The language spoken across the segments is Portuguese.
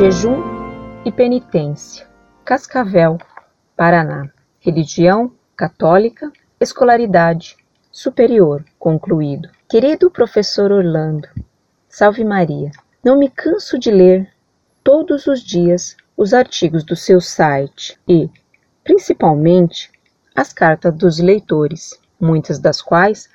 Jejum e penitência. Cascavel, Paraná. Religião católica, escolaridade superior concluído. Querido professor Orlando, salve Maria. Não me canso de ler todos os dias os artigos do seu site e, principalmente, as cartas dos leitores, muitas das quais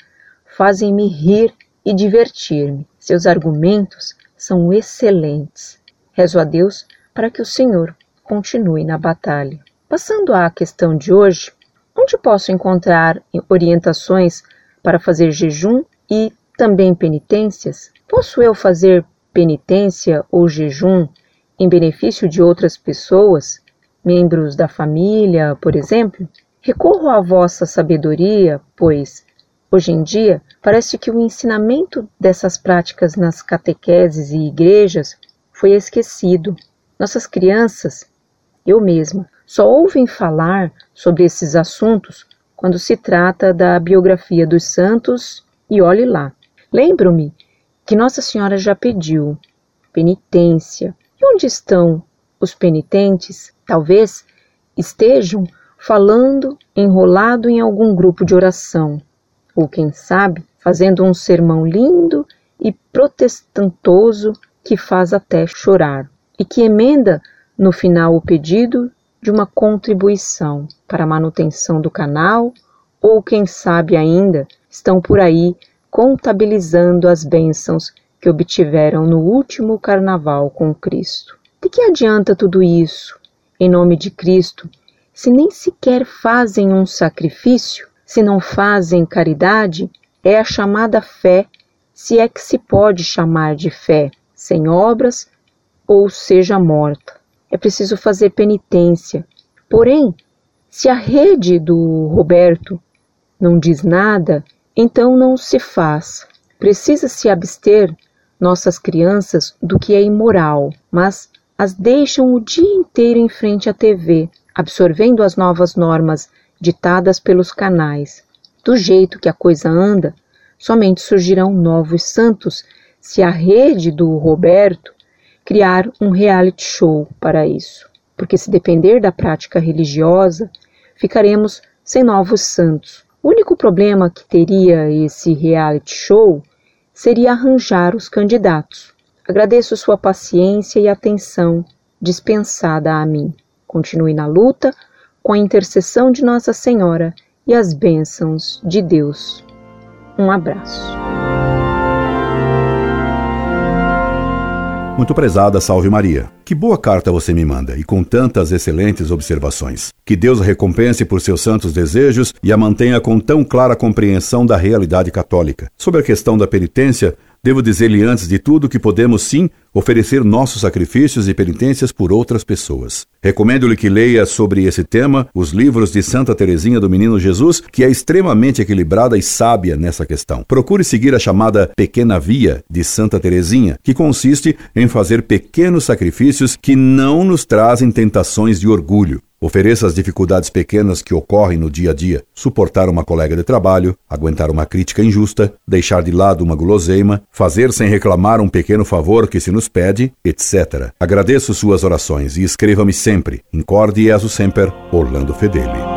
fazem-me rir e divertir-me. Seus argumentos são excelentes. Rezo a Deus para que o Senhor continue na batalha. Passando à questão de hoje, onde posso encontrar orientações para fazer jejum e também penitências? Posso eu fazer penitência ou jejum em benefício de outras pessoas, membros da família, por exemplo? Recorro à vossa sabedoria, pois, hoje em dia, parece que o ensinamento dessas práticas nas catequeses e igrejas foi esquecido. Nossas crianças, eu mesma, só ouvem falar sobre esses assuntos quando se trata da biografia dos santos e olhe lá. Lembro-me que Nossa Senhora já pediu penitência. E onde estão os penitentes? Talvez estejam falando enrolado em algum grupo de oração, ou quem sabe, fazendo um sermão lindo e protestantoso que faz até chorar, e que emenda no final o pedido de uma contribuição para a manutenção do canal, ou quem sabe ainda estão por aí contabilizando as bênçãos que obtiveram no último carnaval com Cristo. De que adianta tudo isso, em nome de Cristo, se nem sequer fazem um sacrifício, se não fazem caridade? É a chamada fé, se é que se pode chamar de fé, sem obras ou seja morta é preciso fazer penitência. Porém, se a rede do Roberto não diz nada, então não se faz. Precisa se abster nossas crianças do que é imoral, mas as deixam o dia inteiro em frente à TV, absorvendo as novas normas ditadas pelos canais. Do jeito que a coisa anda, somente surgirão novos santos se a rede do Roberto criar um reality show para isso, porque se depender da prática religiosa, ficaremos sem novos santos. O único problema que teria esse reality show seria arranjar os candidatos. Agradeço sua paciência e atenção dispensada a mim. Continue na luta com a intercessão de Nossa Senhora e as bênçãos de Deus. Um abraço. Muito prezada, salve Maria. Que boa carta você me manda e com tantas excelentes observações. Que Deus a recompense por seus santos desejos e a mantenha com tão clara compreensão da realidade católica. Sobre a questão da penitência, Devo dizer-lhe antes de tudo que podemos sim oferecer nossos sacrifícios e penitências por outras pessoas. Recomendo-lhe que leia sobre esse tema os livros de Santa Teresinha do Menino Jesus, que é extremamente equilibrada e sábia nessa questão. Procure seguir a chamada Pequena Via de Santa Teresinha, que consiste em fazer pequenos sacrifícios que não nos trazem tentações de orgulho. Ofereça as dificuldades pequenas que ocorrem no dia a dia, suportar uma colega de trabalho, aguentar uma crítica injusta, deixar de lado uma guloseima, fazer sem reclamar um pequeno favor que se nos pede, etc. Agradeço suas orações e escreva-me sempre. Incorde e semper, Orlando Fedeli.